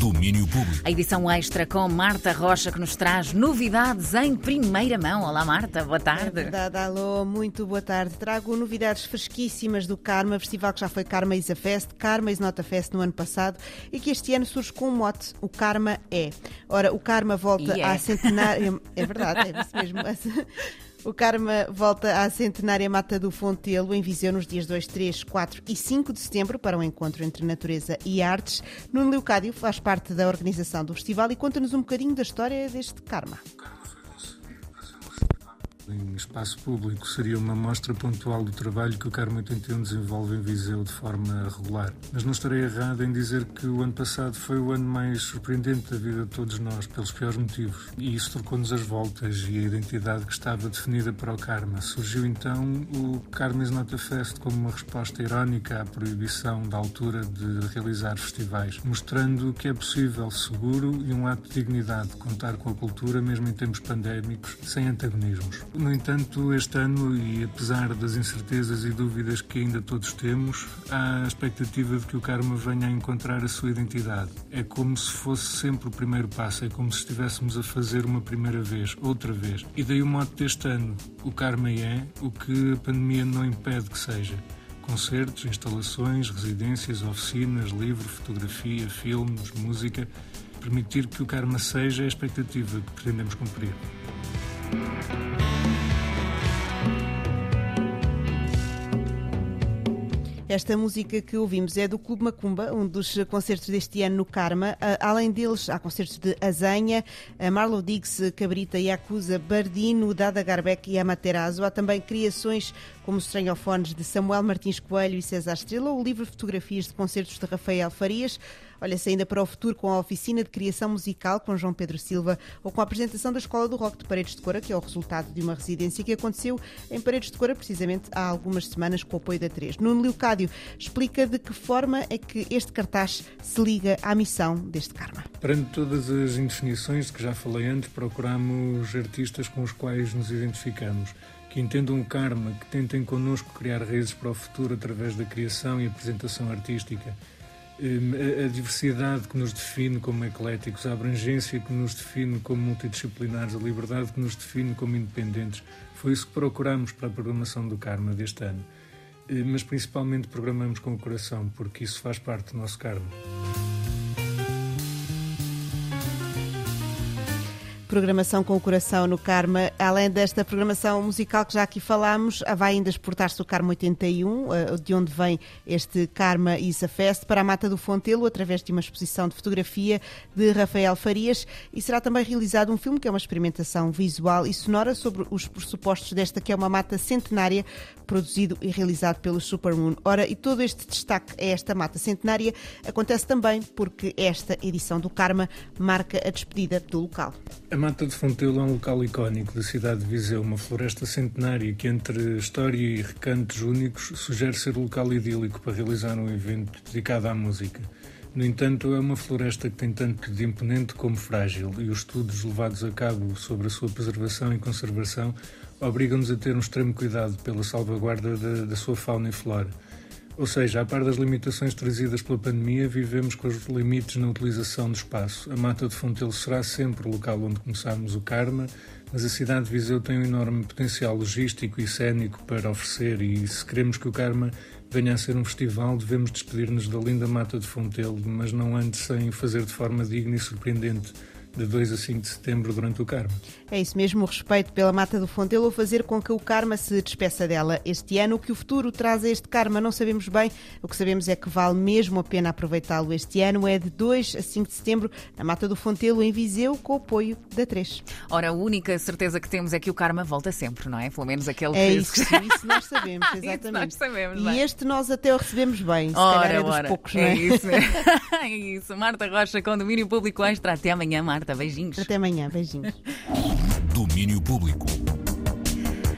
Domínio Público. A edição extra com Marta Rocha, que nos traz novidades em primeira mão. Olá, Marta, boa tarde. É verdade, alô, muito boa tarde. Trago novidades fresquíssimas do Karma, festival que já foi Karma Is a Fest, Karma Is Not a Fest no ano passado e que este ano surge com um mote: o Karma é. Ora, o Karma volta yeah. à centenária. É verdade, é isso mesmo. O Karma volta à centenária Mata do Fontelo, em Viseu, nos dias 2, 3, 4 e 5 de setembro, para um encontro entre natureza e artes. Nuno Leocádio faz parte da organização do festival e conta-nos um bocadinho da história deste Karma em espaço público seria uma mostra pontual do trabalho que o Carmo 81 desenvolve em Viseu de forma regular. Mas não estarei errado em dizer que o ano passado foi o ano mais surpreendente da vida de todos nós, pelos piores motivos. E isso trocou-nos as voltas e a identidade que estava definida para o Karma. Surgiu então o Karma is Not a Fest como uma resposta irónica à proibição da altura de realizar festivais, mostrando que é possível, seguro e um ato de dignidade contar com a cultura mesmo em tempos pandémicos, sem antagonismos. No entanto, este ano, e apesar das incertezas e dúvidas que ainda todos temos, há a expectativa de que o karma venha a encontrar a sua identidade. É como se fosse sempre o primeiro passo, é como se estivéssemos a fazer uma primeira vez, outra vez. E daí o modo deste ano: o karma é o que a pandemia não impede que seja concertos, instalações, residências, oficinas, livro, fotografia, filmes, música. Permitir que o karma seja a expectativa que pretendemos cumprir. Esta música que ouvimos é do Clube Macumba, um dos concertos deste ano no Karma. Além deles, há concertos de Azanha, Marlow Diggs, Cabrita, Yakuza, Bardino, Dada Garbeck e Amaterasu. Há também criações como Estranhofones de Samuel Martins Coelho e César Estrela, ou o livro de fotografias de concertos de Rafael Farias. Olha-se ainda para o futuro com a oficina de criação musical com João Pedro Silva ou com a apresentação da Escola do Rock de Paredes de Cora, que é o resultado de uma residência que aconteceu em Paredes de Cora precisamente há algumas semanas com o apoio da 3. Nuno Leocádio explica de que forma é que este cartaz se liga à missão deste Karma. Perante todas as indefinições de que já falei antes, procuramos artistas com os quais nos identificamos que entendam o karma, que tentem connosco criar raízes para o futuro através da criação e apresentação artística a diversidade que nos define como ecléticos, a abrangência que nos define como multidisciplinares, a liberdade que nos define como independentes. Foi isso que procuramos para a programação do Karma deste ano. Hum, mas principalmente programamos com o coração, porque isso faz parte do nosso Karma. Programação com o coração no Karma. Além desta programação musical que já aqui falámos, vai ainda exportar-se o Karma 81, eh, de onde vem este Karma Isa Fest, para a Mata do Fontelo, através de uma exposição de fotografia de Rafael Farias. E será também realizado um filme que é uma experimentação visual e sonora sobre os pressupostos desta que é uma mata centenária, produzido e realizado pelo Supermoon. Ora, e todo este destaque a esta mata centenária acontece também porque esta edição do Karma marca a despedida do local. Mata de Fontelo é um local icónico da cidade de Viseu, uma floresta centenária que, entre história e recantos únicos, sugere ser o local idílico para realizar um evento dedicado à música. No entanto, é uma floresta que tem tanto de imponente como frágil, e os estudos levados a cabo sobre a sua preservação e conservação obrigam-nos a ter um extremo cuidado pela salvaguarda da, da sua fauna e flora. Ou seja, a par das limitações trazidas pela pandemia, vivemos com os limites na utilização do espaço. A Mata de Fontelo será sempre o local onde começamos o Karma, mas a cidade de Viseu tem um enorme potencial logístico e cénico para oferecer e se queremos que o Karma venha a ser um festival, devemos despedir-nos da linda Mata de Fontelo, mas não antes sem fazer de forma digna e surpreendente de 2 a 5 de setembro durante o Karma. É isso mesmo, o respeito pela Mata do Fontelo fazer com que o Karma se despeça dela este ano. O que o futuro traz a este Karma não sabemos bem. O que sabemos é que vale mesmo a pena aproveitá-lo este ano. É de 2 a 5 de setembro na Mata do Fontelo, em Viseu, com o apoio da 3. Ora, a única certeza que temos é que o Karma volta sempre, não é? Pelo menos aquele é que... Isso, isso nós sabemos, exatamente. nós sabemos, e bem. este nós até o recebemos bem, se ora, calhar é dos ora. poucos, não é? É isso, é isso. Marta Rocha com Domínio Público Extra. Até amanhã, Marta. Beijinhos. Até amanhã. Beijinhos. Domínio Público.